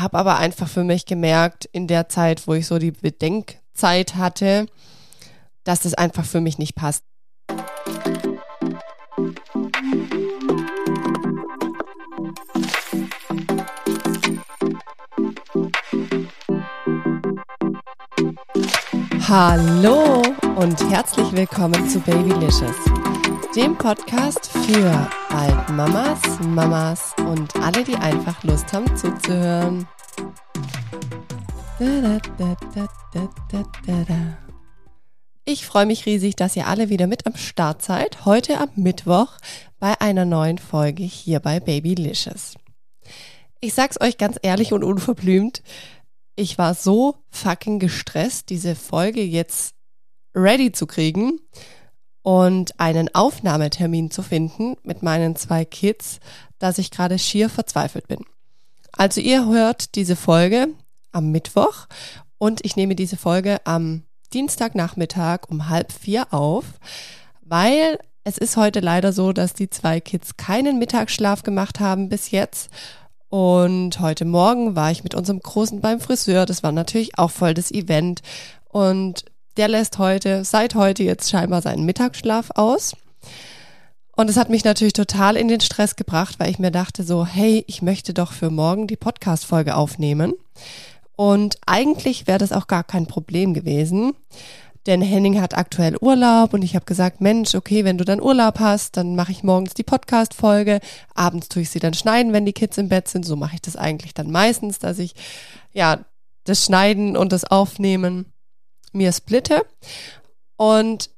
habe aber einfach für mich gemerkt, in der Zeit, wo ich so die Bedenkzeit hatte, dass das einfach für mich nicht passt. Hallo und herzlich willkommen zu Babylicious, dem Podcast für bald Mamas, Mamas und alle, die einfach Lust haben zuzuhören. Ich freue mich riesig, dass ihr alle wieder mit am Start seid, heute am Mittwoch bei einer neuen Folge hier bei Babylicious. Ich sag's euch ganz ehrlich und unverblümt, ich war so fucking gestresst, diese Folge jetzt ready zu kriegen und einen Aufnahmetermin zu finden mit meinen zwei Kids, dass ich gerade schier verzweifelt bin. Also ihr hört diese Folge am Mittwoch und ich nehme diese Folge am Dienstagnachmittag um halb vier auf, weil es ist heute leider so, dass die zwei Kids keinen Mittagsschlaf gemacht haben bis jetzt und heute Morgen war ich mit unserem Großen beim Friseur. Das war natürlich auch voll das Event. Und der lässt heute, seit heute jetzt scheinbar seinen Mittagsschlaf aus. Und es hat mich natürlich total in den Stress gebracht, weil ich mir dachte so, hey, ich möchte doch für morgen die Podcast-Folge aufnehmen. Und eigentlich wäre das auch gar kein Problem gewesen denn Henning hat aktuell Urlaub und ich habe gesagt, Mensch, okay, wenn du dann Urlaub hast, dann mache ich morgens die Podcast-Folge, abends tue ich sie dann schneiden, wenn die Kids im Bett sind. So mache ich das eigentlich dann meistens, dass ich ja das Schneiden und das Aufnehmen mir splitte. Und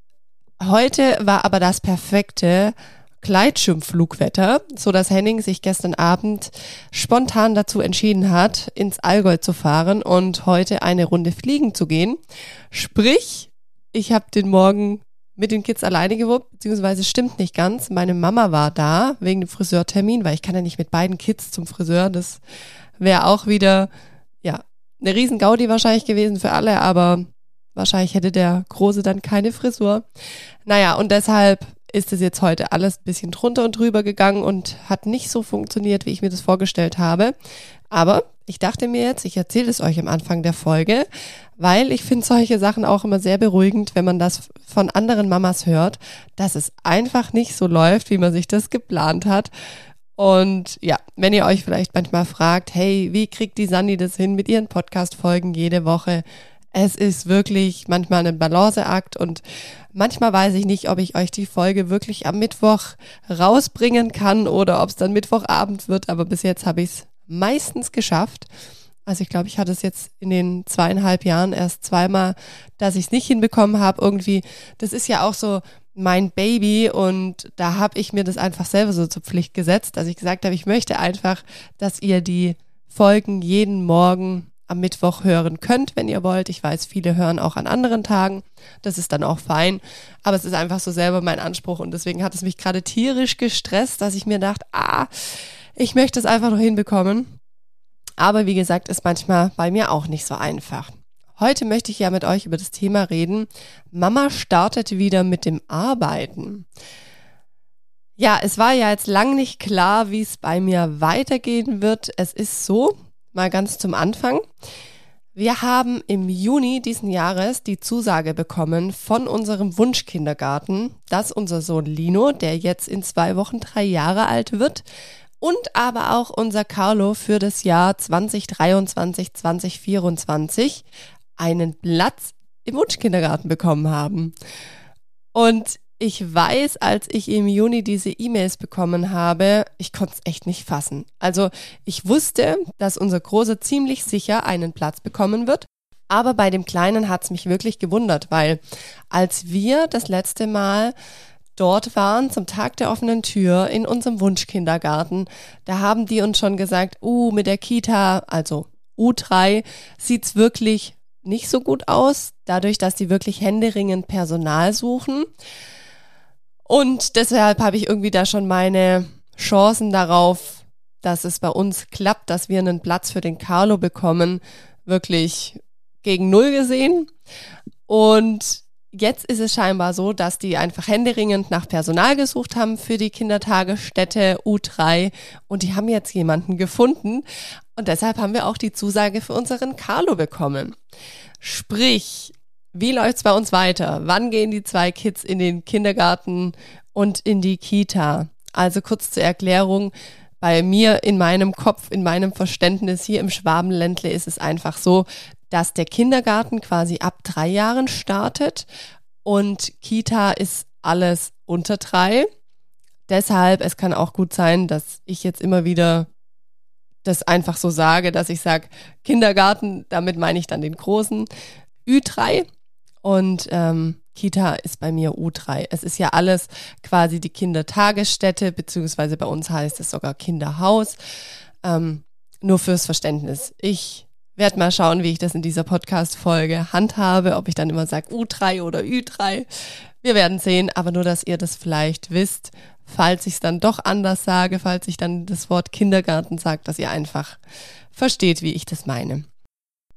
heute war aber das perfekte Gleitschirmflugwetter, so dass Henning sich gestern Abend spontan dazu entschieden hat, ins Allgäu zu fahren und heute eine Runde fliegen zu gehen. Sprich, ich habe den Morgen mit den Kids alleine gewuppt, beziehungsweise stimmt nicht ganz. Meine Mama war da wegen dem Friseurtermin, weil ich kann ja nicht mit beiden Kids zum Friseur. Das wäre auch wieder, ja, eine riesen Gaudi wahrscheinlich gewesen für alle, aber wahrscheinlich hätte der Große dann keine Frisur. Naja, und deshalb ist es jetzt heute alles ein bisschen drunter und drüber gegangen und hat nicht so funktioniert, wie ich mir das vorgestellt habe. Aber ich dachte mir jetzt, ich erzähle es euch am Anfang der Folge, weil ich finde solche Sachen auch immer sehr beruhigend, wenn man das von anderen Mamas hört, dass es einfach nicht so läuft, wie man sich das geplant hat. Und ja, wenn ihr euch vielleicht manchmal fragt, hey, wie kriegt die Sandy das hin mit ihren Podcast-Folgen jede Woche? Es ist wirklich manchmal ein Balanceakt und manchmal weiß ich nicht, ob ich euch die Folge wirklich am Mittwoch rausbringen kann oder ob es dann Mittwochabend wird, aber bis jetzt habe ich es meistens geschafft. Also ich glaube, ich hatte es jetzt in den zweieinhalb Jahren erst zweimal, dass ich es nicht hinbekommen habe. Irgendwie, das ist ja auch so mein Baby und da habe ich mir das einfach selber so zur Pflicht gesetzt, dass ich gesagt habe, ich möchte einfach, dass ihr die Folgen jeden Morgen am Mittwoch hören könnt, wenn ihr wollt. Ich weiß, viele hören auch an anderen Tagen. Das ist dann auch fein. Aber es ist einfach so selber mein Anspruch und deswegen hat es mich gerade tierisch gestresst, dass ich mir dachte, ah, ich möchte es einfach noch hinbekommen. Aber wie gesagt, ist manchmal bei mir auch nicht so einfach. Heute möchte ich ja mit euch über das Thema reden. Mama startet wieder mit dem Arbeiten. Ja, es war ja jetzt lang nicht klar, wie es bei mir weitergehen wird. Es ist so, mal ganz zum Anfang. Wir haben im Juni diesen Jahres die Zusage bekommen von unserem Wunschkindergarten, dass unser Sohn Lino, der jetzt in zwei Wochen drei Jahre alt wird, und aber auch unser Carlo für das Jahr 2023, 2024 einen Platz im Wunschkindergarten bekommen haben. Und ich weiß, als ich im Juni diese E-Mails bekommen habe, ich konnte es echt nicht fassen. Also ich wusste, dass unser Großer ziemlich sicher einen Platz bekommen wird. Aber bei dem Kleinen hat es mich wirklich gewundert, weil als wir das letzte Mal dort waren zum Tag der offenen Tür in unserem Wunschkindergarten, da haben die uns schon gesagt, uh, mit der Kita, also U3, sieht's wirklich nicht so gut aus, dadurch, dass die wirklich händeringend Personal suchen. Und deshalb habe ich irgendwie da schon meine Chancen darauf, dass es bei uns klappt, dass wir einen Platz für den Carlo bekommen, wirklich gegen Null gesehen. Und jetzt ist es scheinbar so, dass die einfach händeringend nach Personal gesucht haben für die Kindertagesstätte U3 und die haben jetzt jemanden gefunden und deshalb haben wir auch die Zusage für unseren Carlo bekommen. Sprich, wie läuft's bei uns weiter? Wann gehen die zwei Kids in den Kindergarten und in die Kita? Also kurz zur Erklärung, bei mir in meinem Kopf, in meinem Verständnis hier im Schwabenländle ist es einfach so, dass der Kindergarten quasi ab drei Jahren startet und Kita ist alles unter drei. Deshalb, es kann auch gut sein, dass ich jetzt immer wieder das einfach so sage, dass ich sage, Kindergarten, damit meine ich dann den großen Ü3 und ähm, Kita ist bei mir U3. Es ist ja alles quasi die Kindertagesstätte, beziehungsweise bei uns heißt es sogar Kinderhaus. Ähm, nur fürs Verständnis. Ich werde mal schauen, wie ich das in dieser Podcast-Folge handhabe, ob ich dann immer sage U3 oder Ü3. Wir werden sehen, aber nur, dass ihr das vielleicht wisst, falls ich es dann doch anders sage, falls ich dann das Wort Kindergarten sage, dass ihr einfach versteht, wie ich das meine.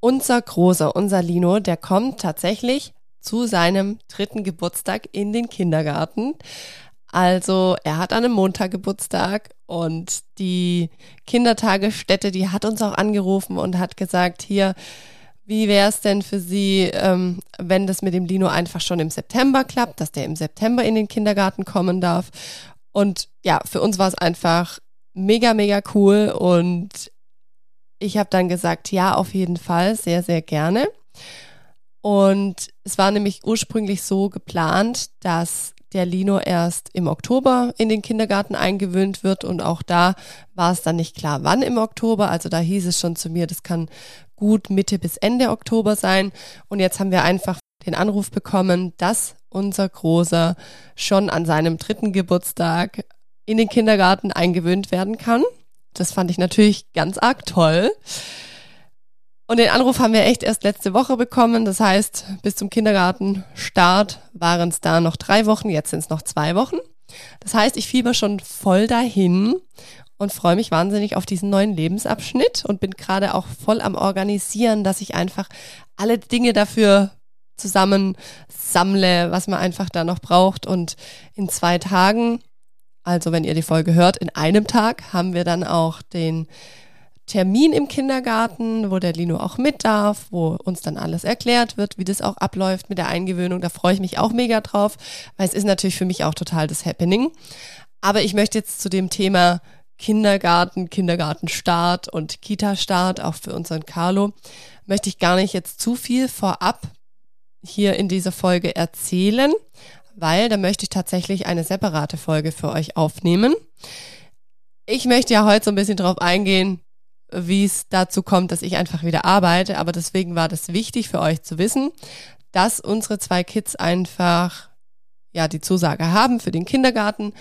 Unser Großer, unser Lino, der kommt tatsächlich zu seinem dritten Geburtstag in den Kindergarten. Also er hat an einem Montag Geburtstag und die Kindertagesstätte, die hat uns auch angerufen und hat gesagt, hier, wie wäre es denn für Sie, ähm, wenn das mit dem Lino einfach schon im September klappt, dass der im September in den Kindergarten kommen darf? Und ja, für uns war es einfach mega, mega cool und ich habe dann gesagt, ja, auf jeden Fall, sehr, sehr gerne. Und es war nämlich ursprünglich so geplant, dass der Lino erst im Oktober in den Kindergarten eingewöhnt wird und auch da war es dann nicht klar, wann im Oktober. Also da hieß es schon zu mir, das kann gut Mitte bis Ende Oktober sein. Und jetzt haben wir einfach den Anruf bekommen, dass unser Großer schon an seinem dritten Geburtstag in den Kindergarten eingewöhnt werden kann. Das fand ich natürlich ganz arg toll. Und den Anruf haben wir echt erst letzte Woche bekommen. Das heißt, bis zum Kindergartenstart waren es da noch drei Wochen, jetzt sind es noch zwei Wochen. Das heißt, ich fieber schon voll dahin und freue mich wahnsinnig auf diesen neuen Lebensabschnitt und bin gerade auch voll am Organisieren, dass ich einfach alle Dinge dafür zusammen sammle, was man einfach da noch braucht. Und in zwei Tagen, also wenn ihr die Folge hört, in einem Tag haben wir dann auch den Termin im Kindergarten, wo der Lino auch mit darf, wo uns dann alles erklärt wird, wie das auch abläuft mit der Eingewöhnung. Da freue ich mich auch mega drauf, weil es ist natürlich für mich auch total das Happening. Aber ich möchte jetzt zu dem Thema Kindergarten, Kindergartenstart und Kita-Start, auch für unseren Carlo, möchte ich gar nicht jetzt zu viel vorab hier in dieser Folge erzählen, weil da möchte ich tatsächlich eine separate Folge für euch aufnehmen. Ich möchte ja heute so ein bisschen drauf eingehen, wie es dazu kommt, dass ich einfach wieder arbeite. Aber deswegen war das wichtig für euch zu wissen, dass unsere zwei Kids einfach ja die Zusage haben für den Kindergarten.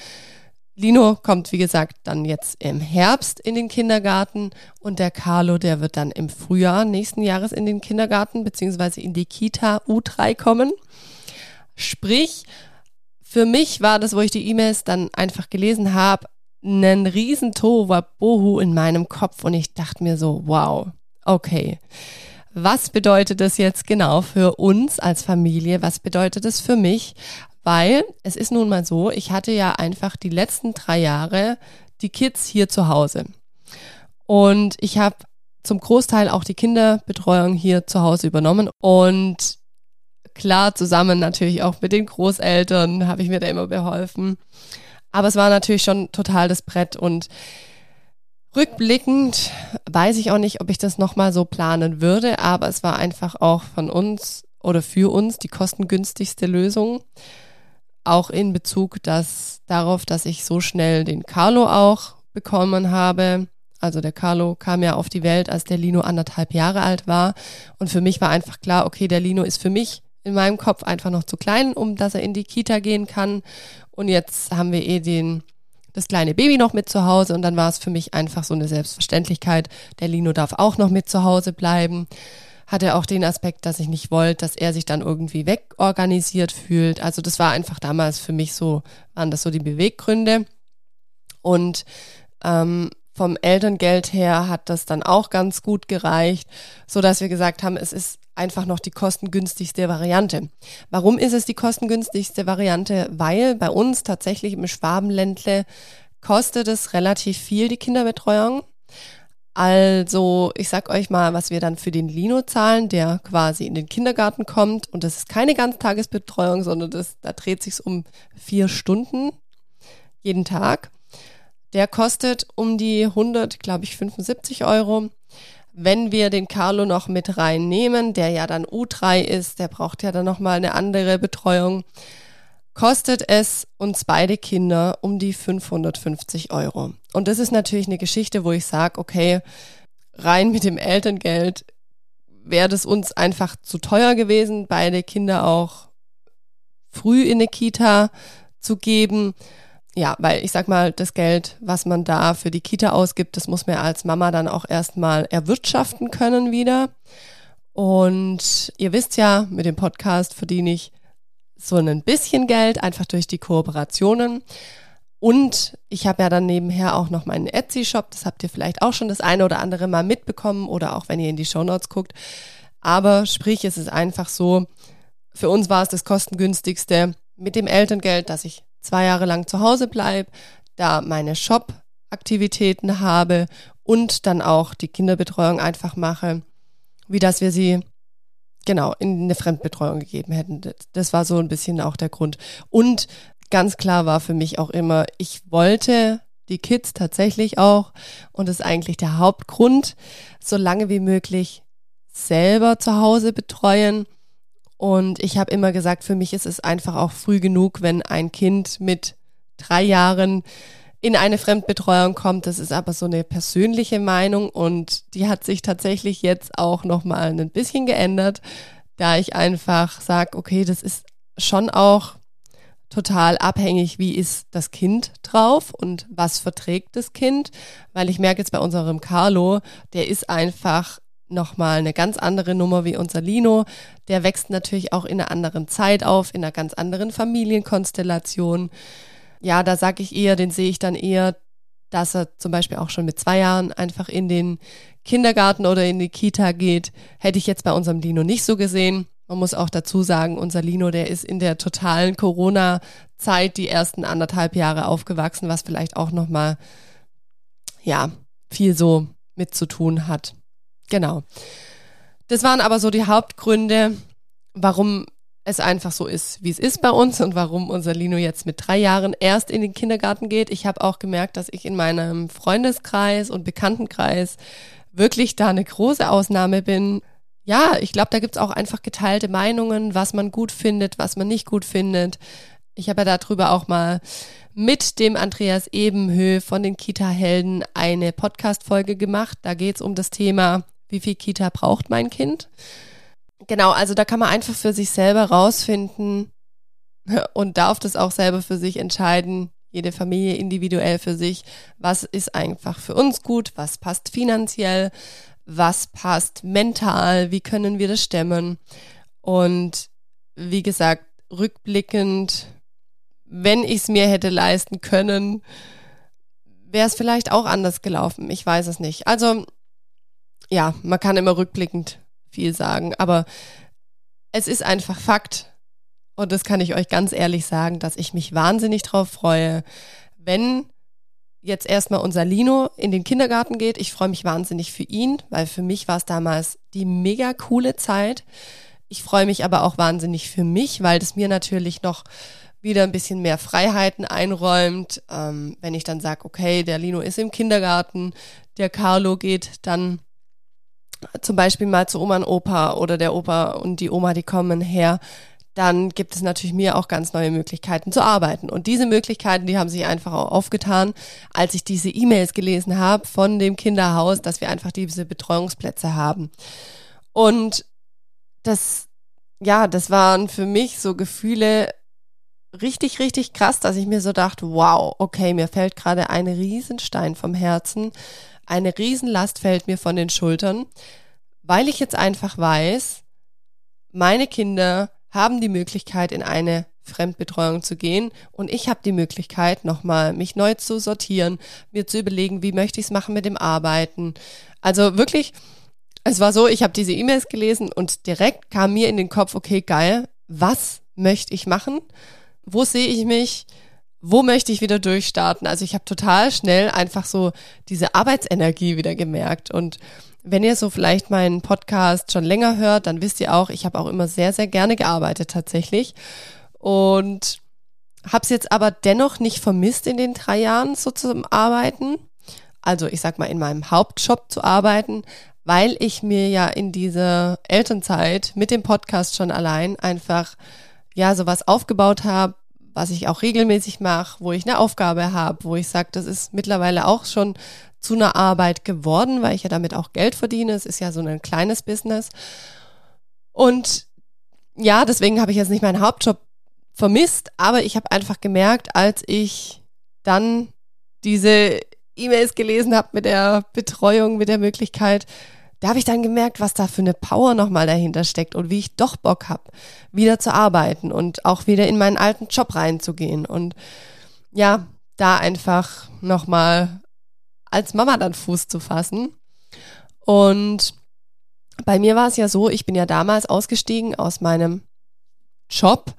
Lino kommt, wie gesagt, dann jetzt im Herbst in den Kindergarten und der Carlo, der wird dann im Frühjahr nächsten Jahres in den Kindergarten beziehungsweise in die Kita U3 kommen. Sprich, für mich war das, wo ich die E-Mails dann einfach gelesen habe, einen riesen Tohuwabohu in meinem Kopf und ich dachte mir so, wow, okay. Was bedeutet das jetzt genau für uns als Familie? Was bedeutet das für mich? Weil es ist nun mal so, ich hatte ja einfach die letzten drei Jahre die Kids hier zu Hause. Und ich habe zum Großteil auch die Kinderbetreuung hier zu Hause übernommen. Und klar, zusammen natürlich auch mit den Großeltern habe ich mir da immer beholfen. Aber es war natürlich schon total das Brett und rückblickend weiß ich auch nicht, ob ich das nochmal so planen würde, aber es war einfach auch von uns oder für uns die kostengünstigste Lösung. Auch in Bezug dass, darauf, dass ich so schnell den Carlo auch bekommen habe. Also der Carlo kam ja auf die Welt, als der Lino anderthalb Jahre alt war. Und für mich war einfach klar, okay, der Lino ist für mich in meinem Kopf einfach noch zu klein, um dass er in die Kita gehen kann. Und jetzt haben wir eh den, das kleine Baby noch mit zu Hause und dann war es für mich einfach so eine Selbstverständlichkeit. Der Lino darf auch noch mit zu Hause bleiben. Hatte auch den Aspekt, dass ich nicht wollte, dass er sich dann irgendwie wegorganisiert fühlt. Also das war einfach damals für mich so, waren das so die Beweggründe. Und ähm, vom Elterngeld her hat das dann auch ganz gut gereicht, so dass wir gesagt haben, es ist einfach noch die kostengünstigste Variante. Warum ist es die kostengünstigste Variante? Weil bei uns tatsächlich im Schwabenländle kostet es relativ viel, die Kinderbetreuung. Also, ich sag euch mal, was wir dann für den Lino zahlen, der quasi in den Kindergarten kommt. Und das ist keine Ganztagesbetreuung, sondern das, da dreht sich's um vier Stunden jeden Tag. Der kostet um die 100, glaube ich, 75 Euro. Wenn wir den Carlo noch mit reinnehmen, der ja dann U3 ist, der braucht ja dann nochmal eine andere Betreuung, kostet es uns beide Kinder um die 550 Euro. Und das ist natürlich eine Geschichte, wo ich sage, okay, rein mit dem Elterngeld wäre das uns einfach zu teuer gewesen, beide Kinder auch früh in eine Kita zu geben. Ja, weil ich sag mal, das Geld, was man da für die Kita ausgibt, das muss man als Mama dann auch erstmal erwirtschaften können wieder. Und ihr wisst ja, mit dem Podcast verdiene ich so ein bisschen Geld, einfach durch die Kooperationen. Und ich habe ja dann nebenher auch noch meinen Etsy-Shop. Das habt ihr vielleicht auch schon das eine oder andere mal mitbekommen oder auch wenn ihr in die Shownotes guckt. Aber sprich, es ist einfach so, für uns war es das kostengünstigste mit dem Elterngeld, dass ich zwei Jahre lang zu Hause bleibe, da meine Shop-Aktivitäten habe und dann auch die Kinderbetreuung einfach mache, wie dass wir sie genau in eine Fremdbetreuung gegeben hätten. Das war so ein bisschen auch der Grund. Und ganz klar war für mich auch immer, ich wollte die Kids tatsächlich auch, und das ist eigentlich der Hauptgrund, so lange wie möglich selber zu Hause betreuen. Und ich habe immer gesagt, für mich ist es einfach auch früh genug, wenn ein Kind mit drei Jahren in eine Fremdbetreuung kommt. Das ist aber so eine persönliche Meinung und die hat sich tatsächlich jetzt auch nochmal ein bisschen geändert, da ich einfach sage, okay, das ist schon auch total abhängig, wie ist das Kind drauf und was verträgt das Kind, weil ich merke jetzt bei unserem Carlo, der ist einfach nochmal eine ganz andere Nummer wie unser Lino. Der wächst natürlich auch in einer anderen Zeit auf, in einer ganz anderen Familienkonstellation ja, da sage ich eher, den sehe ich dann eher, dass er zum Beispiel auch schon mit zwei Jahren einfach in den Kindergarten oder in die Kita geht. Hätte ich jetzt bei unserem Lino nicht so gesehen. Man muss auch dazu sagen, unser Lino, der ist in der totalen Corona-Zeit die ersten anderthalb Jahre aufgewachsen, was vielleicht auch nochmal, ja, viel so mit zu tun hat. Genau. Das waren aber so die Hauptgründe, warum es einfach so ist, wie es ist bei uns und warum unser Lino jetzt mit drei Jahren erst in den Kindergarten geht. Ich habe auch gemerkt, dass ich in meinem Freundeskreis und Bekanntenkreis wirklich da eine große Ausnahme bin. Ja, ich glaube, da gibt's auch einfach geteilte Meinungen, was man gut findet, was man nicht gut findet. Ich habe ja darüber auch mal mit dem Andreas Ebenhö von den Kita-Helden eine Podcast-Folge gemacht. Da geht's um das Thema, wie viel Kita braucht mein Kind? Genau, also da kann man einfach für sich selber rausfinden und darf das auch selber für sich entscheiden, jede Familie individuell für sich, was ist einfach für uns gut, was passt finanziell, was passt mental, wie können wir das stemmen. Und wie gesagt, rückblickend, wenn ich es mir hätte leisten können, wäre es vielleicht auch anders gelaufen. Ich weiß es nicht. Also ja, man kann immer rückblickend viel sagen, aber es ist einfach Fakt. Und das kann ich euch ganz ehrlich sagen, dass ich mich wahnsinnig drauf freue, wenn jetzt erstmal unser Lino in den Kindergarten geht. Ich freue mich wahnsinnig für ihn, weil für mich war es damals die mega coole Zeit. Ich freue mich aber auch wahnsinnig für mich, weil das mir natürlich noch wieder ein bisschen mehr Freiheiten einräumt. Ähm, wenn ich dann sage, okay, der Lino ist im Kindergarten, der Carlo geht dann zum Beispiel mal zu Oma und Opa oder der Opa und die Oma, die kommen her, dann gibt es natürlich mir auch ganz neue Möglichkeiten zu arbeiten. Und diese Möglichkeiten, die haben sich einfach auch aufgetan, als ich diese E-Mails gelesen habe von dem Kinderhaus, dass wir einfach diese Betreuungsplätze haben. Und das, ja, das waren für mich so Gefühle richtig, richtig krass, dass ich mir so dachte, wow, okay, mir fällt gerade ein Riesenstein vom Herzen, eine Riesenlast fällt mir von den Schultern, weil ich jetzt einfach weiß, meine Kinder haben die Möglichkeit, in eine Fremdbetreuung zu gehen und ich habe die Möglichkeit, nochmal mich neu zu sortieren, mir zu überlegen, wie möchte ich es machen mit dem Arbeiten. Also wirklich es war so, ich habe diese E-Mails gelesen und direkt kam mir in den Kopf, okay, geil, was möchte ich machen? Wo sehe ich mich? Wo möchte ich wieder durchstarten? Also ich habe total schnell einfach so diese Arbeitsenergie wieder gemerkt. Und wenn ihr so vielleicht meinen Podcast schon länger hört, dann wisst ihr auch, ich habe auch immer sehr, sehr gerne gearbeitet tatsächlich. Und habe es jetzt aber dennoch nicht vermisst in den drei Jahren so zum Arbeiten. Also ich sag mal in meinem Hauptjob zu arbeiten, weil ich mir ja in dieser Elternzeit mit dem Podcast schon allein einfach ja sowas aufgebaut habe, was ich auch regelmäßig mache, wo ich eine Aufgabe habe, wo ich sage, das ist mittlerweile auch schon zu einer Arbeit geworden, weil ich ja damit auch Geld verdiene. Es ist ja so ein kleines Business. Und ja, deswegen habe ich jetzt nicht meinen Hauptjob vermisst, aber ich habe einfach gemerkt, als ich dann diese E-Mails gelesen habe mit der Betreuung, mit der Möglichkeit, da habe ich dann gemerkt, was da für eine Power nochmal dahinter steckt und wie ich doch Bock habe, wieder zu arbeiten und auch wieder in meinen alten Job reinzugehen und ja, da einfach nochmal als Mama dann Fuß zu fassen. Und bei mir war es ja so, ich bin ja damals ausgestiegen aus meinem Job,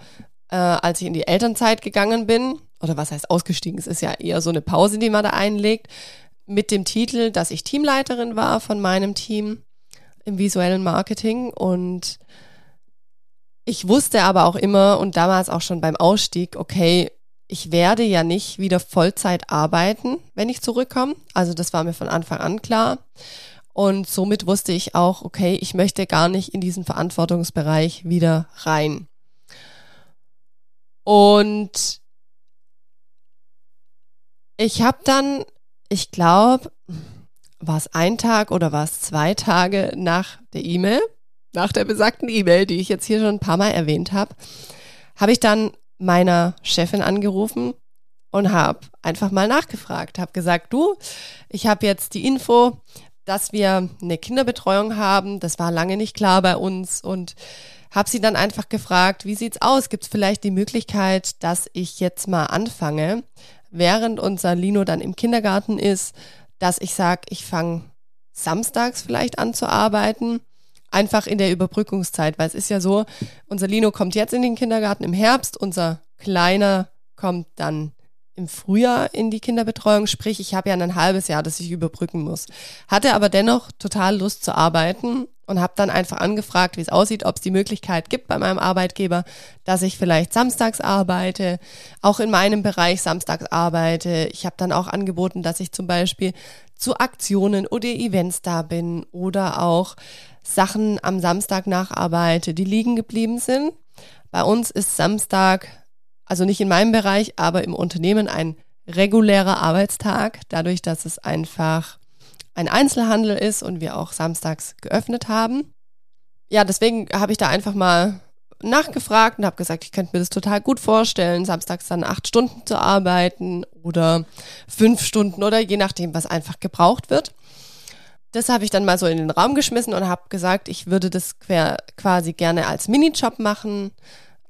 äh, als ich in die Elternzeit gegangen bin. Oder was heißt ausgestiegen? Es ist ja eher so eine Pause, die man da einlegt mit dem Titel, dass ich Teamleiterin war von meinem Team im visuellen Marketing und ich wusste aber auch immer und damals auch schon beim Ausstieg, okay, ich werde ja nicht wieder Vollzeit arbeiten, wenn ich zurückkomme. Also das war mir von Anfang an klar. Und somit wusste ich auch, okay, ich möchte gar nicht in diesen Verantwortungsbereich wieder rein. Und ich habe dann ich glaube, war es ein Tag oder war es zwei Tage nach der E-Mail, nach der besagten E-Mail, die ich jetzt hier schon ein paar Mal erwähnt habe, habe ich dann meiner Chefin angerufen und habe einfach mal nachgefragt, habe gesagt, du, ich habe jetzt die Info, dass wir eine Kinderbetreuung haben, das war lange nicht klar bei uns und habe sie dann einfach gefragt, wie sieht's aus? Gibt es vielleicht die Möglichkeit, dass ich jetzt mal anfange, während unser Lino dann im Kindergarten ist, dass ich sage, ich fange samstags vielleicht an zu arbeiten, einfach in der Überbrückungszeit, weil es ist ja so, unser Lino kommt jetzt in den Kindergarten im Herbst, unser Kleiner kommt dann im Frühjahr in die Kinderbetreuung, sprich, ich habe ja ein halbes Jahr, das ich überbrücken muss. Hatte aber dennoch total Lust zu arbeiten und habe dann einfach angefragt, wie es aussieht, ob es die Möglichkeit gibt bei meinem Arbeitgeber, dass ich vielleicht samstags arbeite, auch in meinem Bereich samstags arbeite. Ich habe dann auch angeboten, dass ich zum Beispiel zu Aktionen oder Events da bin oder auch Sachen am Samstag nacharbeite, die liegen geblieben sind. Bei uns ist Samstag, also nicht in meinem Bereich, aber im Unternehmen ein regulärer Arbeitstag, dadurch, dass es einfach ein Einzelhandel ist und wir auch samstags geöffnet haben. Ja, deswegen habe ich da einfach mal nachgefragt und habe gesagt, ich könnte mir das total gut vorstellen, samstags dann acht Stunden zu arbeiten oder fünf Stunden oder je nachdem, was einfach gebraucht wird. Das habe ich dann mal so in den Raum geschmissen und habe gesagt, ich würde das quasi gerne als Minijob machen,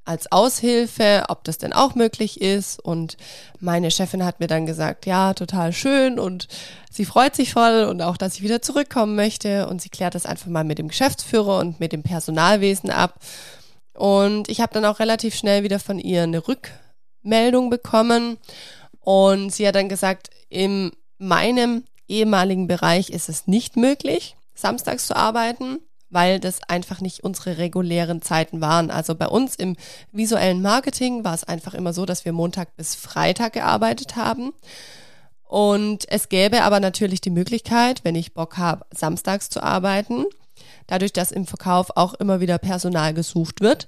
als Aushilfe, ob das denn auch möglich ist. Und meine Chefin hat mir dann gesagt, ja, total schön und sie freut sich voll und auch, dass ich wieder zurückkommen möchte. Und sie klärt das einfach mal mit dem Geschäftsführer und mit dem Personalwesen ab. Und ich habe dann auch relativ schnell wieder von ihr eine Rückmeldung bekommen. Und sie hat dann gesagt, in meinem ehemaligen Bereich ist es nicht möglich, samstags zu arbeiten weil das einfach nicht unsere regulären Zeiten waren. Also bei uns im visuellen Marketing war es einfach immer so, dass wir Montag bis Freitag gearbeitet haben. Und es gäbe aber natürlich die Möglichkeit, wenn ich Bock habe, samstags zu arbeiten, dadurch, dass im Verkauf auch immer wieder Personal gesucht wird,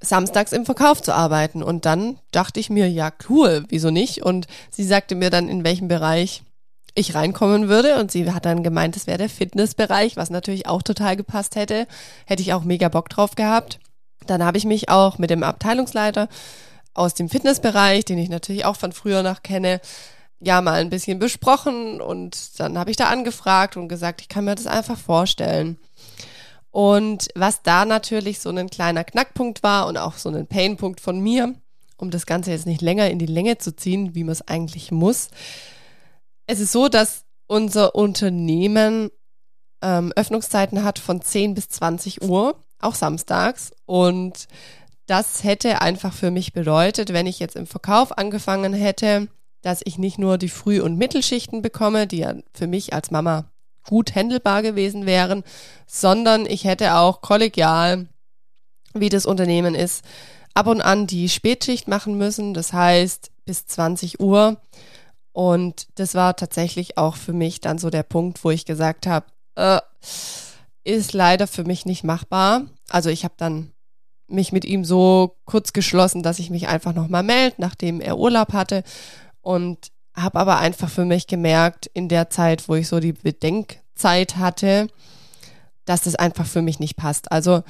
samstags im Verkauf zu arbeiten. Und dann dachte ich mir, ja, cool, wieso nicht? Und sie sagte mir dann, in welchem Bereich ich reinkommen würde. Und sie hat dann gemeint, es wäre der Fitnessbereich, was natürlich auch total gepasst hätte. Hätte ich auch mega Bock drauf gehabt. Dann habe ich mich auch mit dem Abteilungsleiter aus dem Fitnessbereich, den ich natürlich auch von früher noch kenne, ja mal ein bisschen besprochen und dann habe ich da angefragt und gesagt, ich kann mir das einfach vorstellen. Und was da natürlich so ein kleiner Knackpunkt war und auch so ein Painpunkt von mir, um das Ganze jetzt nicht länger in die Länge zu ziehen, wie man es eigentlich muss, es ist so, dass unser Unternehmen ähm, Öffnungszeiten hat von 10 bis 20 Uhr, auch samstags. Und das hätte einfach für mich bedeutet, wenn ich jetzt im Verkauf angefangen hätte, dass ich nicht nur die Früh- und Mittelschichten bekomme, die ja für mich als Mama gut händelbar gewesen wären, sondern ich hätte auch kollegial, wie das Unternehmen ist, ab und an die Spätschicht machen müssen, das heißt bis 20 Uhr. Und das war tatsächlich auch für mich dann so der Punkt, wo ich gesagt habe, äh, ist leider für mich nicht machbar. Also ich habe dann mich mit ihm so kurz geschlossen, dass ich mich einfach nochmal melde, nachdem er Urlaub hatte. Und habe aber einfach für mich gemerkt, in der Zeit, wo ich so die Bedenkzeit hatte, dass das einfach für mich nicht passt. Also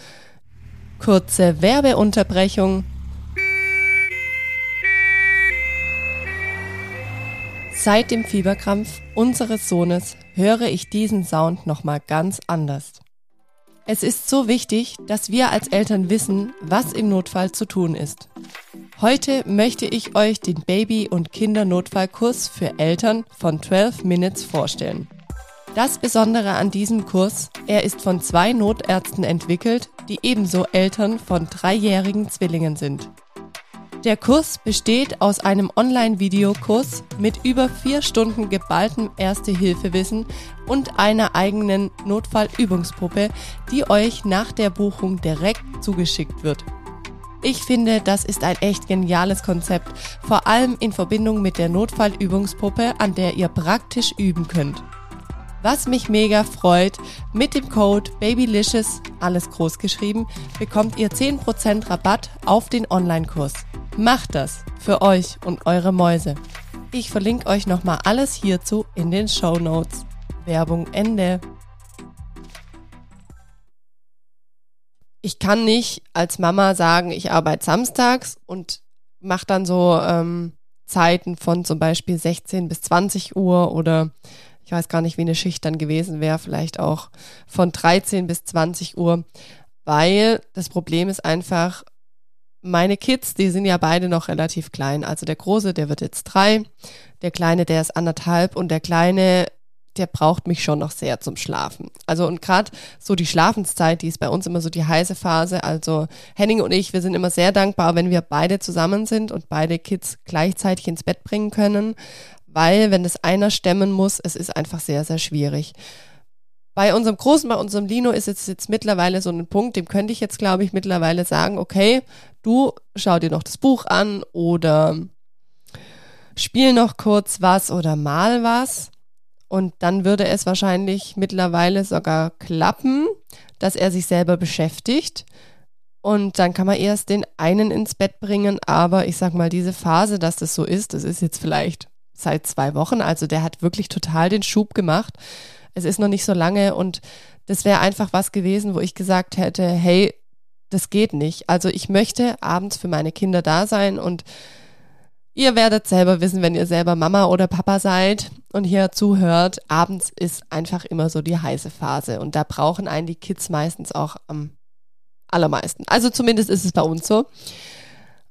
kurze Werbeunterbrechung. Seit dem Fieberkrampf unseres Sohnes höre ich diesen Sound nochmal ganz anders. Es ist so wichtig, dass wir als Eltern wissen, was im Notfall zu tun ist. Heute möchte ich euch den Baby- und Kindernotfallkurs für Eltern von 12 Minutes vorstellen. Das Besondere an diesem Kurs, er ist von zwei Notärzten entwickelt, die ebenso Eltern von dreijährigen Zwillingen sind. Der Kurs besteht aus einem Online-Videokurs mit über vier Stunden geballtem Erste-Hilfe-Wissen und einer eigenen Notfallübungspuppe, die euch nach der Buchung direkt zugeschickt wird. Ich finde, das ist ein echt geniales Konzept, vor allem in Verbindung mit der Notfallübungspuppe, an der ihr praktisch üben könnt. Was mich mega freut, mit dem Code BABYLICIOUS, alles groß geschrieben, bekommt ihr 10% Rabatt auf den Online-Kurs. Macht das für euch und eure Mäuse. Ich verlinke euch nochmal alles hierzu in den Show Notes. Werbung Ende. Ich kann nicht als Mama sagen, ich arbeite samstags und mache dann so ähm, Zeiten von zum Beispiel 16 bis 20 Uhr oder ich weiß gar nicht, wie eine Schicht dann gewesen wäre, vielleicht auch von 13 bis 20 Uhr, weil das Problem ist einfach, meine Kids, die sind ja beide noch relativ klein. Also der Große, der wird jetzt drei, der Kleine, der ist anderthalb und der Kleine, der braucht mich schon noch sehr zum Schlafen. Also und gerade so die Schlafenszeit, die ist bei uns immer so die heiße Phase. Also Henning und ich, wir sind immer sehr dankbar, wenn wir beide zusammen sind und beide Kids gleichzeitig ins Bett bringen können, weil wenn das einer stemmen muss, es ist einfach sehr, sehr schwierig. Bei unserem Großen, bei unserem Lino ist es jetzt mittlerweile so ein Punkt, dem könnte ich jetzt, glaube ich, mittlerweile sagen, okay, du schau dir noch das Buch an oder spiel noch kurz was oder mal was. Und dann würde es wahrscheinlich mittlerweile sogar klappen, dass er sich selber beschäftigt. Und dann kann man erst den einen ins Bett bringen. Aber ich sag mal, diese Phase, dass das so ist, das ist jetzt vielleicht seit zwei Wochen. Also der hat wirklich total den Schub gemacht. Es ist noch nicht so lange und das wäre einfach was gewesen, wo ich gesagt hätte, hey, das geht nicht. Also ich möchte abends für meine Kinder da sein und ihr werdet selber wissen, wenn ihr selber Mama oder Papa seid und hier zuhört, abends ist einfach immer so die heiße Phase und da brauchen einen die Kids meistens auch am allermeisten. Also zumindest ist es bei uns so.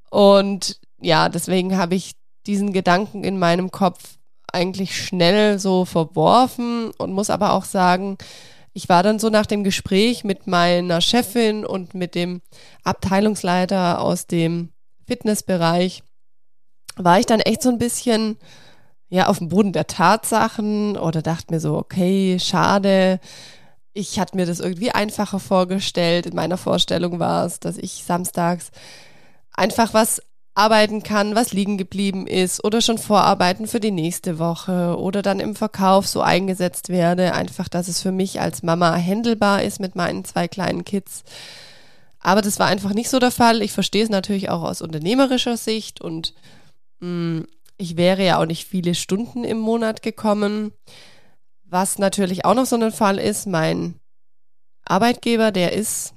Und ja, deswegen habe ich diesen Gedanken in meinem Kopf eigentlich schnell so verworfen und muss aber auch sagen, ich war dann so nach dem Gespräch mit meiner Chefin und mit dem Abteilungsleiter aus dem Fitnessbereich, war ich dann echt so ein bisschen ja auf dem Boden der Tatsachen oder dachte mir so, okay, schade. Ich hatte mir das irgendwie einfacher vorgestellt. In meiner Vorstellung war es, dass ich samstags einfach was arbeiten kann, was liegen geblieben ist oder schon vorarbeiten für die nächste Woche oder dann im Verkauf so eingesetzt werde, einfach, dass es für mich als Mama händelbar ist mit meinen zwei kleinen Kids. Aber das war einfach nicht so der Fall. Ich verstehe es natürlich auch aus unternehmerischer Sicht und mh, mm, ich wäre ja auch nicht viele Stunden im Monat gekommen. Was natürlich auch noch so ein Fall ist, mein Arbeitgeber, der ist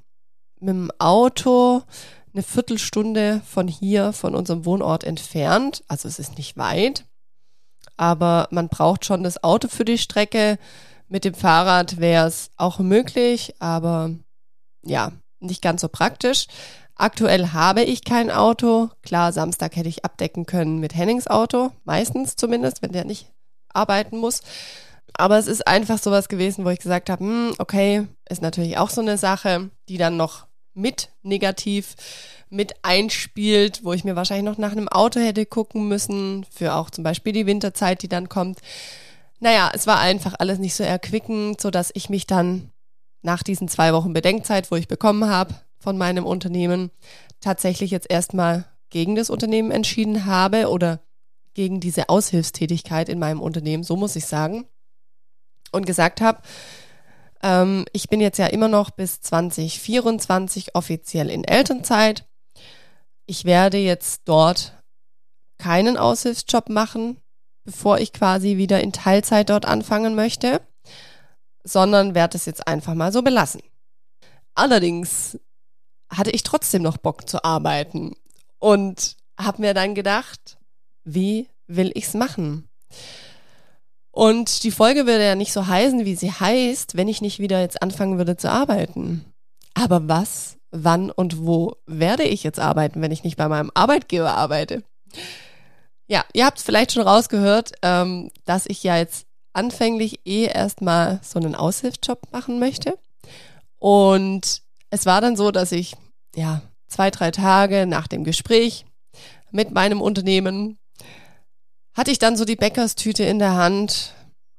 mit dem Auto eine Viertelstunde von hier, von unserem Wohnort entfernt. Also es ist nicht weit, aber man braucht schon das Auto für die Strecke. Mit dem Fahrrad wäre es auch möglich, aber ja, nicht ganz so praktisch. Aktuell habe ich kein Auto. Klar, Samstag hätte ich abdecken können mit Hennings Auto, meistens zumindest, wenn der nicht arbeiten muss. Aber es ist einfach sowas gewesen, wo ich gesagt habe, hm, okay, ist natürlich auch so eine Sache, die dann noch mit negativ mit einspielt, wo ich mir wahrscheinlich noch nach einem Auto hätte gucken müssen, für auch zum Beispiel die Winterzeit, die dann kommt. Naja, es war einfach alles nicht so erquickend, so dass ich mich dann nach diesen zwei Wochen Bedenkzeit, wo ich bekommen habe von meinem Unternehmen, tatsächlich jetzt erstmal gegen das Unternehmen entschieden habe oder gegen diese Aushilfstätigkeit in meinem Unternehmen, so muss ich sagen, und gesagt habe, ähm, ich bin jetzt ja immer noch bis 2024 offiziell in Elternzeit. Ich werde jetzt dort keinen Aushilfsjob machen, bevor ich quasi wieder in Teilzeit dort anfangen möchte, sondern werde es jetzt einfach mal so belassen. Allerdings hatte ich trotzdem noch Bock zu arbeiten und habe mir dann gedacht, wie will ich's machen? Und die Folge würde ja nicht so heißen, wie sie heißt, wenn ich nicht wieder jetzt anfangen würde zu arbeiten. Aber was, wann und wo werde ich jetzt arbeiten, wenn ich nicht bei meinem Arbeitgeber arbeite? Ja, ihr habt vielleicht schon rausgehört, ähm, dass ich ja jetzt anfänglich eh erstmal so einen Aushilfsjob machen möchte. Und es war dann so, dass ich ja zwei, drei Tage nach dem Gespräch mit meinem Unternehmen hatte ich dann so die Bäckerstüte in der Hand,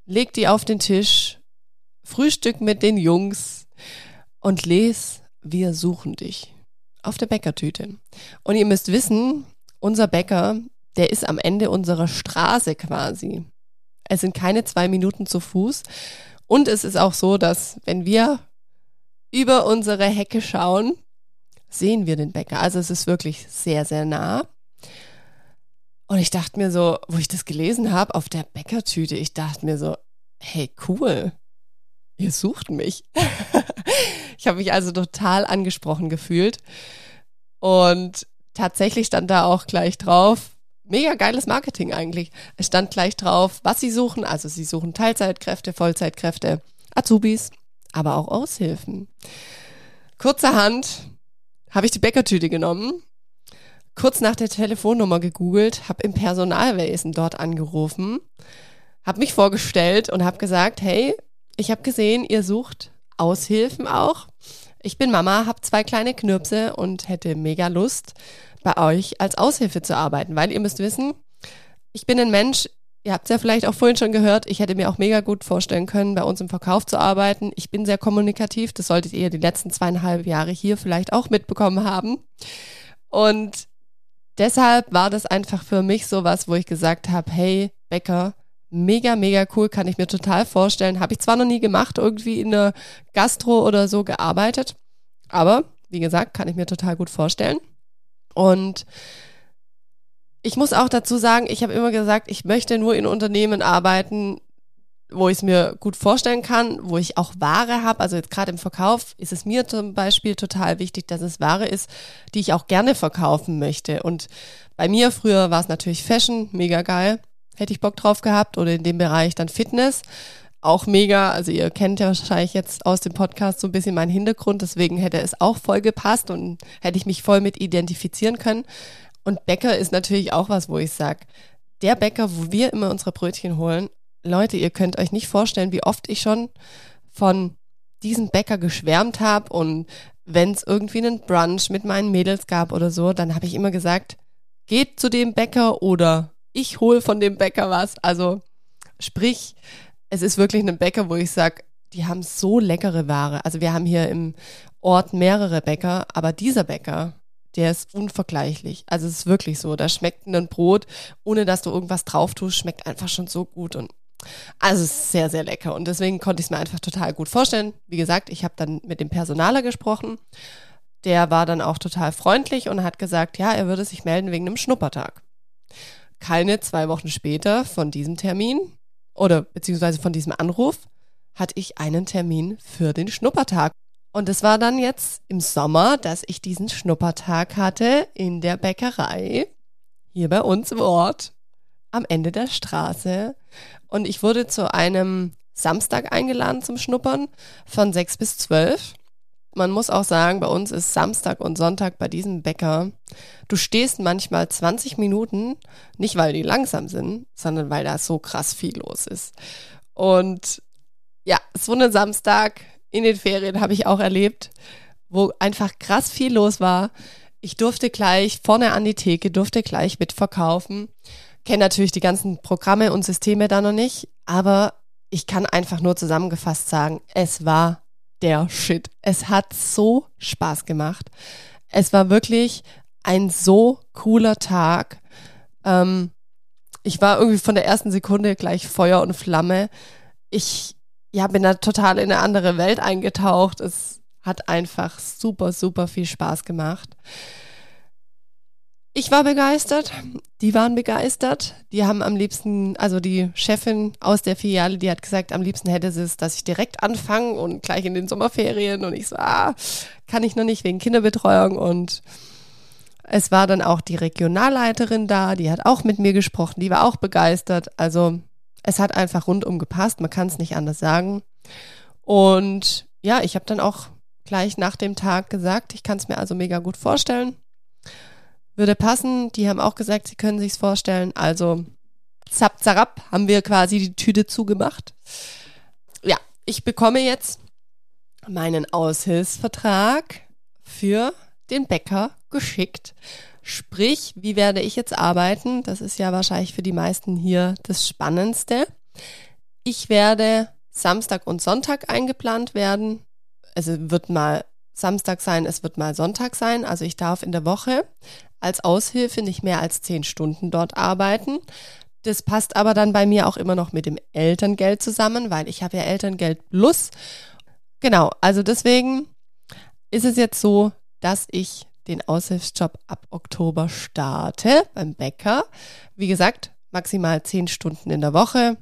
leg die auf den Tisch, Frühstück mit den Jungs und les Wir suchen dich auf der Bäckertüte. Und ihr müsst wissen, unser Bäcker, der ist am Ende unserer Straße quasi. Es sind keine zwei Minuten zu Fuß. Und es ist auch so, dass wenn wir über unsere Hecke schauen, sehen wir den Bäcker. Also es ist wirklich sehr, sehr nah. Und ich dachte mir so, wo ich das gelesen habe auf der Bäckertüte, ich dachte mir so, hey, cool, ihr sucht mich. ich habe mich also total angesprochen gefühlt. Und tatsächlich stand da auch gleich drauf, mega geiles Marketing eigentlich. Es stand gleich drauf, was sie suchen. Also sie suchen Teilzeitkräfte, Vollzeitkräfte, Azubis, aber auch Aushilfen. Kurzerhand habe ich die Bäckertüte genommen kurz nach der Telefonnummer gegoogelt, habe im Personalwesen dort angerufen, habe mich vorgestellt und habe gesagt, hey, ich habe gesehen, ihr sucht Aushilfen auch. Ich bin Mama, habe zwei kleine Knirpse und hätte mega Lust, bei euch als Aushilfe zu arbeiten, weil ihr müsst wissen, ich bin ein Mensch, ihr habt es ja vielleicht auch vorhin schon gehört, ich hätte mir auch mega gut vorstellen können, bei uns im Verkauf zu arbeiten. Ich bin sehr kommunikativ, das solltet ihr die letzten zweieinhalb Jahre hier vielleicht auch mitbekommen haben. Und deshalb war das einfach für mich so was, wo ich gesagt habe, hey, Bäcker, mega, mega cool, kann ich mir total vorstellen. Habe ich zwar noch nie gemacht, irgendwie in der Gastro oder so gearbeitet, aber wie gesagt, kann ich mir total gut vorstellen. Und ich muss auch dazu sagen, ich habe immer gesagt, ich möchte nur in Unternehmen arbeiten, wo ich es mir gut vorstellen kann, wo ich auch Ware habe. Also jetzt gerade im Verkauf ist es mir zum Beispiel total wichtig, dass es Ware ist, die ich auch gerne verkaufen möchte. Und bei mir früher war es natürlich Fashion, mega geil, hätte ich Bock drauf gehabt. Oder in dem Bereich dann Fitness, auch mega. Also ihr kennt ja wahrscheinlich jetzt aus dem Podcast so ein bisschen meinen Hintergrund, deswegen hätte es auch voll gepasst und hätte ich mich voll mit identifizieren können. Und Bäcker ist natürlich auch was, wo ich sage, der Bäcker, wo wir immer unsere Brötchen holen, Leute, ihr könnt euch nicht vorstellen, wie oft ich schon von diesem Bäcker geschwärmt habe und wenn es irgendwie einen Brunch mit meinen Mädels gab oder so, dann habe ich immer gesagt, geht zu dem Bäcker oder ich hole von dem Bäcker was. Also sprich, es ist wirklich ein Bäcker, wo ich sage, die haben so leckere Ware. Also wir haben hier im Ort mehrere Bäcker, aber dieser Bäcker, der ist unvergleichlich. Also es ist wirklich so, da schmeckt ein Brot, ohne dass du irgendwas drauf tust, schmeckt einfach schon so gut und also es ist sehr, sehr lecker und deswegen konnte ich es mir einfach total gut vorstellen. Wie gesagt, ich habe dann mit dem Personaler gesprochen. Der war dann auch total freundlich und hat gesagt, ja, er würde sich melden wegen einem Schnuppertag. Keine zwei Wochen später von diesem Termin oder beziehungsweise von diesem Anruf hatte ich einen Termin für den Schnuppertag. Und es war dann jetzt im Sommer, dass ich diesen Schnuppertag hatte in der Bäckerei hier bei uns im Ort am Ende der Straße. Und ich wurde zu einem Samstag eingeladen zum Schnuppern von sechs bis zwölf. Man muss auch sagen, bei uns ist Samstag und Sonntag bei diesem Bäcker. Du stehst manchmal 20 Minuten, nicht weil die langsam sind, sondern weil da so krass viel los ist. Und ja, so einen Samstag in den Ferien habe ich auch erlebt, wo einfach krass viel los war. Ich durfte gleich vorne an die Theke, durfte gleich mitverkaufen. Kenne natürlich die ganzen Programme und Systeme da noch nicht, aber ich kann einfach nur zusammengefasst sagen, es war der Shit. Es hat so Spaß gemacht. Es war wirklich ein so cooler Tag. Ähm, ich war irgendwie von der ersten Sekunde gleich Feuer und Flamme. Ich ja, bin da total in eine andere Welt eingetaucht. Es hat einfach super, super viel Spaß gemacht. Ich war begeistert, die waren begeistert. Die haben am liebsten, also die Chefin aus der Filiale, die hat gesagt, am liebsten hätte sie es, dass ich direkt anfange und gleich in den Sommerferien. Und ich so, ah, kann ich noch nicht wegen Kinderbetreuung. Und es war dann auch die Regionalleiterin da, die hat auch mit mir gesprochen, die war auch begeistert. Also es hat einfach rundum gepasst, man kann es nicht anders sagen. Und ja, ich habe dann auch gleich nach dem Tag gesagt, ich kann es mir also mega gut vorstellen würde passen. Die haben auch gesagt, sie können sich's vorstellen. Also zap zarab haben wir quasi die Tüte zugemacht. Ja, ich bekomme jetzt meinen Aushilfsvertrag für den Bäcker geschickt. Sprich, wie werde ich jetzt arbeiten? Das ist ja wahrscheinlich für die meisten hier das Spannendste. Ich werde Samstag und Sonntag eingeplant werden. Also wird mal Samstag sein, es wird mal Sonntag sein. Also ich darf in der Woche als Aushilfe nicht mehr als zehn Stunden dort arbeiten. Das passt aber dann bei mir auch immer noch mit dem Elterngeld zusammen, weil ich habe ja Elterngeld plus. Genau, also deswegen ist es jetzt so, dass ich den Aushilfsjob ab Oktober starte beim Bäcker. Wie gesagt, maximal zehn Stunden in der Woche,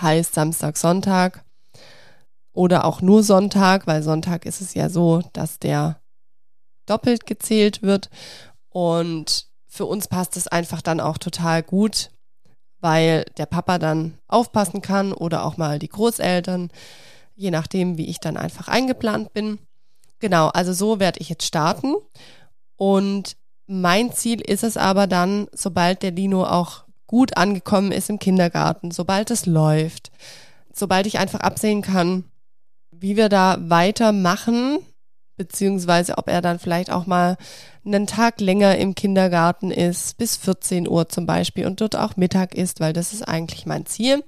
heißt Samstag, Sonntag oder auch nur Sonntag, weil Sonntag ist es ja so, dass der doppelt gezählt wird und für uns passt es einfach dann auch total gut, weil der Papa dann aufpassen kann oder auch mal die Großeltern, je nachdem, wie ich dann einfach eingeplant bin. Genau, also so werde ich jetzt starten. Und mein Ziel ist es aber dann, sobald der Lino auch gut angekommen ist im Kindergarten, sobald es läuft, sobald ich einfach absehen kann, wie wir da weitermachen, beziehungsweise ob er dann vielleicht auch mal einen Tag länger im Kindergarten ist, bis 14 Uhr zum Beispiel und dort auch Mittag ist, weil das ist eigentlich mein Ziel.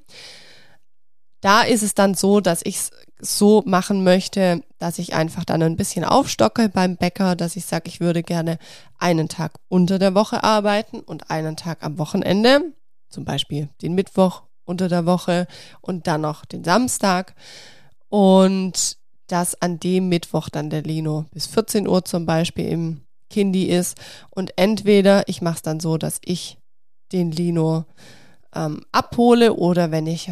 Da ist es dann so, dass ich es so machen möchte, dass ich einfach dann ein bisschen aufstocke beim Bäcker, dass ich sage, ich würde gerne einen Tag unter der Woche arbeiten und einen Tag am Wochenende, zum Beispiel den Mittwoch unter der Woche und dann noch den Samstag. Und dass an dem Mittwoch dann der Lino bis 14 Uhr zum Beispiel im Kindi ist. Und entweder ich mache es dann so, dass ich den Lino ähm, abhole oder wenn ich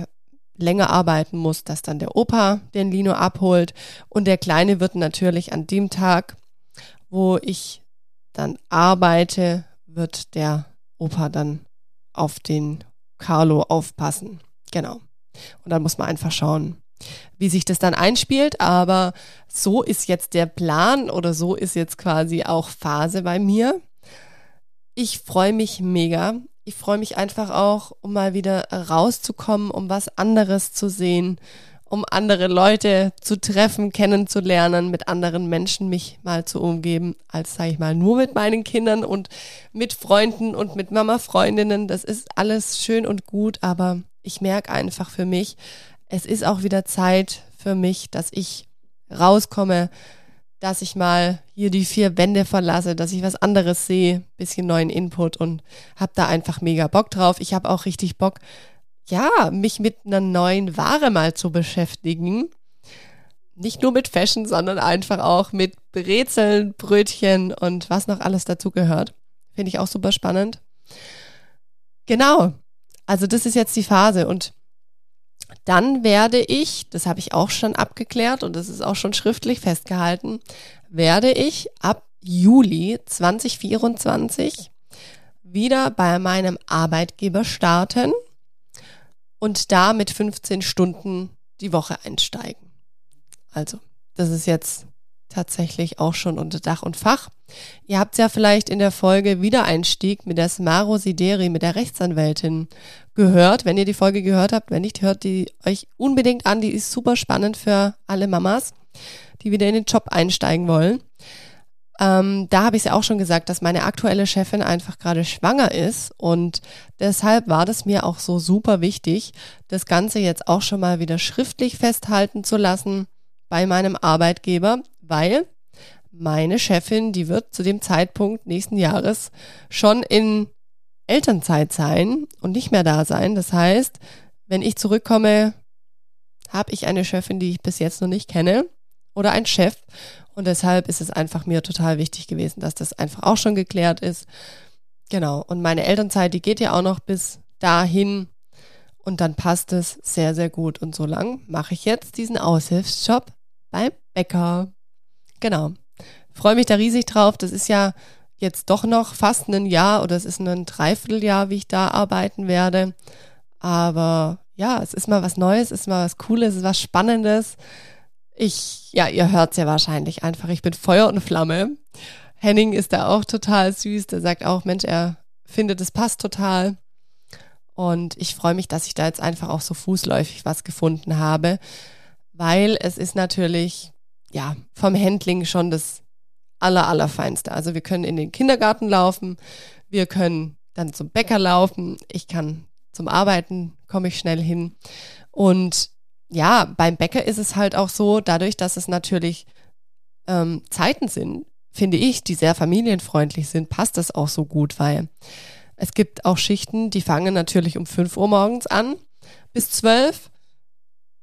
länger arbeiten muss, dass dann der Opa den Lino abholt. Und der Kleine wird natürlich an dem Tag, wo ich dann arbeite, wird der Opa dann auf den Carlo aufpassen. Genau. Und dann muss man einfach schauen, wie sich das dann einspielt, aber so ist jetzt der Plan oder so ist jetzt quasi auch Phase bei mir. Ich freue mich mega. Ich freue mich einfach auch, um mal wieder rauszukommen, um was anderes zu sehen, um andere Leute zu treffen, kennenzulernen, mit anderen Menschen mich mal zu umgeben, als sage ich mal nur mit meinen Kindern und mit Freunden und mit Mama-Freundinnen. Das ist alles schön und gut, aber ich merke einfach für mich, es ist auch wieder Zeit für mich, dass ich rauskomme, dass ich mal hier die vier Wände verlasse, dass ich was anderes sehe, bisschen neuen Input und hab da einfach mega Bock drauf. Ich habe auch richtig Bock, ja, mich mit einer neuen Ware mal zu beschäftigen. Nicht nur mit Fashion, sondern einfach auch mit Brezeln, Brötchen und was noch alles dazu gehört. Finde ich auch super spannend. Genau. Also das ist jetzt die Phase und dann werde ich, das habe ich auch schon abgeklärt und das ist auch schon schriftlich festgehalten, werde ich ab Juli 2024 wieder bei meinem Arbeitgeber starten und da mit 15 Stunden die Woche einsteigen. Also, das ist jetzt tatsächlich auch schon unter Dach und Fach. Ihr habt ja vielleicht in der Folge Wiedereinstieg mit der Smaro Sideri, mit der Rechtsanwältin gehört. Wenn ihr die Folge gehört habt, wenn nicht, hört die euch unbedingt an. Die ist super spannend für alle Mamas, die wieder in den Job einsteigen wollen. Ähm, da habe ich ja auch schon gesagt, dass meine aktuelle Chefin einfach gerade schwanger ist und deshalb war das mir auch so super wichtig, das Ganze jetzt auch schon mal wieder schriftlich festhalten zu lassen bei meinem Arbeitgeber, weil meine Chefin, die wird zu dem Zeitpunkt nächsten Jahres schon in Elternzeit sein und nicht mehr da sein. Das heißt, wenn ich zurückkomme, habe ich eine Chefin, die ich bis jetzt noch nicht kenne oder ein Chef. Und deshalb ist es einfach mir total wichtig gewesen, dass das einfach auch schon geklärt ist. Genau. Und meine Elternzeit, die geht ja auch noch bis dahin. Und dann passt es sehr, sehr gut. Und so lang mache ich jetzt diesen Aushilfsjob beim Bäcker. Genau. Freue mich da riesig drauf. Das ist ja jetzt doch noch fast ein Jahr oder es ist ein Dreivierteljahr, wie ich da arbeiten werde. Aber ja, es ist mal was Neues, es ist mal was Cooles, es ist was Spannendes. Ich, ja, ihr hört es ja wahrscheinlich einfach. Ich bin Feuer und Flamme. Henning ist da auch total süß. Der sagt auch, Mensch, er findet, es passt total. Und ich freue mich, dass ich da jetzt einfach auch so fußläufig was gefunden habe, weil es ist natürlich, ja, vom Handling schon das aller, allerfeinste. Also wir können in den Kindergarten laufen, wir können dann zum Bäcker laufen, ich kann zum Arbeiten, komme ich schnell hin. Und ja, beim Bäcker ist es halt auch so, dadurch, dass es natürlich ähm, Zeiten sind, finde ich, die sehr familienfreundlich sind, passt das auch so gut, weil es gibt auch Schichten, die fangen natürlich um 5 Uhr morgens an bis 12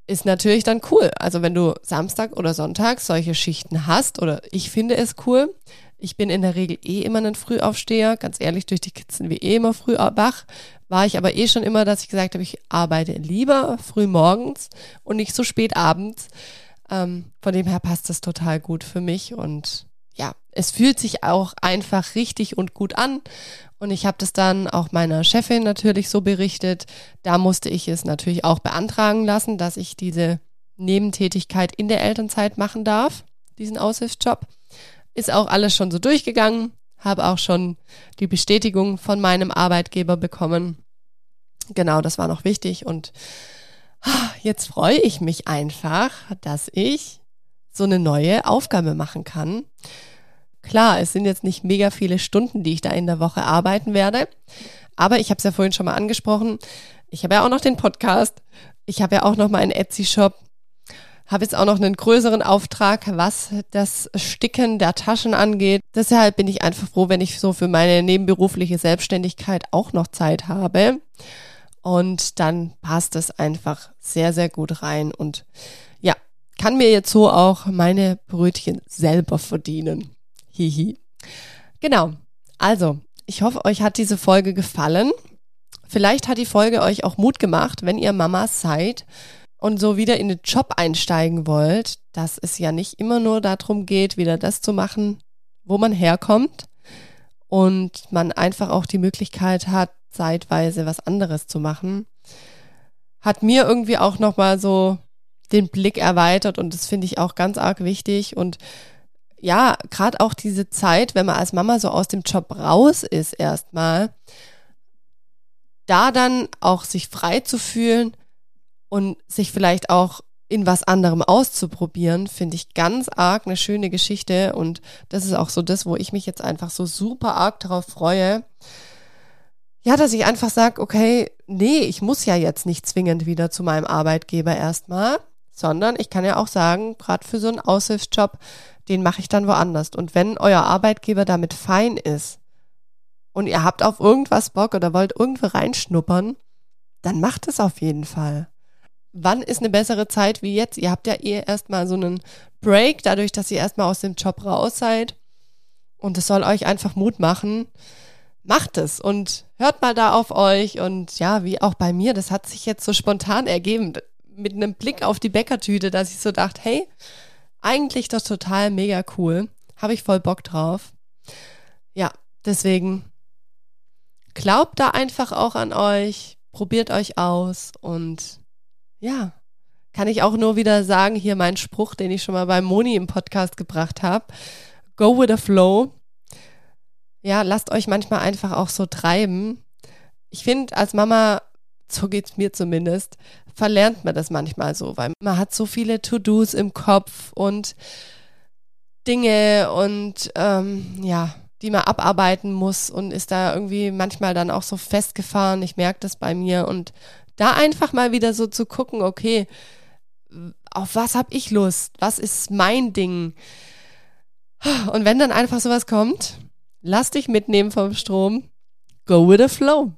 ist natürlich dann cool. Also wenn du Samstag oder Sonntag solche Schichten hast, oder ich finde es cool. Ich bin in der Regel eh immer ein Frühaufsteher. Ganz ehrlich, durch die sind wir eh immer früh wach. War ich aber eh schon immer, dass ich gesagt habe, ich arbeite lieber früh morgens und nicht so spät abends. Ähm, von dem her passt das total gut für mich und ja, es fühlt sich auch einfach richtig und gut an. Und ich habe das dann auch meiner Chefin natürlich so berichtet. Da musste ich es natürlich auch beantragen lassen, dass ich diese Nebentätigkeit in der Elternzeit machen darf, diesen Aushilfsjob. Ist auch alles schon so durchgegangen, habe auch schon die Bestätigung von meinem Arbeitgeber bekommen. Genau, das war noch wichtig und ah, jetzt freue ich mich einfach, dass ich so eine neue Aufgabe machen kann. Klar, es sind jetzt nicht mega viele Stunden, die ich da in der Woche arbeiten werde, aber ich habe es ja vorhin schon mal angesprochen. Ich habe ja auch noch den Podcast, ich habe ja auch noch mal einen Etsy-Shop, habe jetzt auch noch einen größeren Auftrag, was das Sticken der Taschen angeht. Deshalb bin ich einfach froh, wenn ich so für meine nebenberufliche Selbstständigkeit auch noch Zeit habe. Und dann passt es einfach sehr, sehr gut rein. Und kann mir jetzt so auch meine Brötchen selber verdienen. Hihi. Genau. Also, ich hoffe, euch hat diese Folge gefallen. Vielleicht hat die Folge euch auch Mut gemacht, wenn ihr Mamas seid und so wieder in den Job einsteigen wollt, dass es ja nicht immer nur darum geht, wieder das zu machen, wo man herkommt und man einfach auch die Möglichkeit hat, zeitweise was anderes zu machen. Hat mir irgendwie auch nochmal so den Blick erweitert und das finde ich auch ganz arg wichtig und ja, gerade auch diese Zeit, wenn man als Mama so aus dem Job raus ist erstmal, da dann auch sich frei zu fühlen und sich vielleicht auch in was anderem auszuprobieren, finde ich ganz arg eine schöne Geschichte und das ist auch so das, wo ich mich jetzt einfach so super arg darauf freue. Ja, dass ich einfach sage, okay, nee, ich muss ja jetzt nicht zwingend wieder zu meinem Arbeitgeber erstmal sondern ich kann ja auch sagen, gerade für so einen Aushilfsjob, den mache ich dann woanders. Und wenn euer Arbeitgeber damit fein ist und ihr habt auf irgendwas Bock oder wollt irgendwo reinschnuppern, dann macht es auf jeden Fall. Wann ist eine bessere Zeit wie jetzt? Ihr habt ja eh erstmal so einen Break, dadurch, dass ihr erstmal aus dem Job raus seid. Und es soll euch einfach Mut machen. Macht es und hört mal da auf euch. Und ja, wie auch bei mir, das hat sich jetzt so spontan ergeben mit einem Blick auf die Bäckertüte, dass ich so dachte, hey, eigentlich das total mega cool. Habe ich voll Bock drauf. Ja, deswegen glaubt da einfach auch an euch, probiert euch aus und ja, kann ich auch nur wieder sagen, hier mein Spruch, den ich schon mal bei Moni im Podcast gebracht habe. Go with the flow. Ja, lasst euch manchmal einfach auch so treiben. Ich finde, als Mama, so geht's mir zumindest, verlernt man das manchmal so, weil man hat so viele To-Dos im Kopf und Dinge und ähm, ja, die man abarbeiten muss und ist da irgendwie manchmal dann auch so festgefahren. Ich merke das bei mir und da einfach mal wieder so zu gucken, okay, auf was habe ich Lust? Was ist mein Ding? Und wenn dann einfach sowas kommt, lass dich mitnehmen vom Strom. Go with the flow.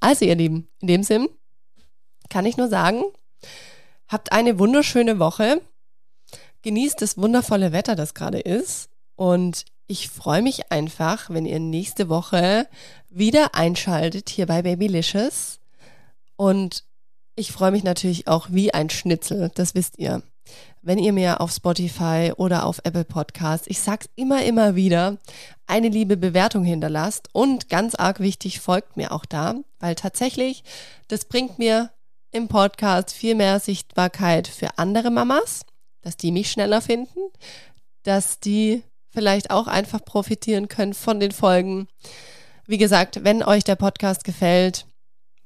Also, ihr Lieben, in dem Sinn kann ich nur sagen, habt eine wunderschöne Woche. Genießt das wundervolle Wetter, das gerade ist. Und ich freue mich einfach, wenn ihr nächste Woche wieder einschaltet hier bei Babylicious. Und ich freue mich natürlich auch wie ein Schnitzel, das wisst ihr. Wenn ihr mir auf Spotify oder auf Apple Podcasts, ich sag's immer, immer wieder, eine liebe Bewertung hinterlasst und ganz arg wichtig, folgt mir auch da, weil tatsächlich, das bringt mir im Podcast viel mehr Sichtbarkeit für andere Mamas, dass die mich schneller finden, dass die vielleicht auch einfach profitieren können von den Folgen. Wie gesagt, wenn euch der Podcast gefällt,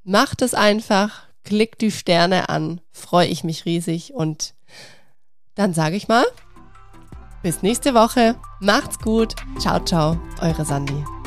macht es einfach, klickt die Sterne an, freue ich mich riesig und dann sage ich mal, bis nächste Woche, macht's gut, ciao, ciao, eure Sandy.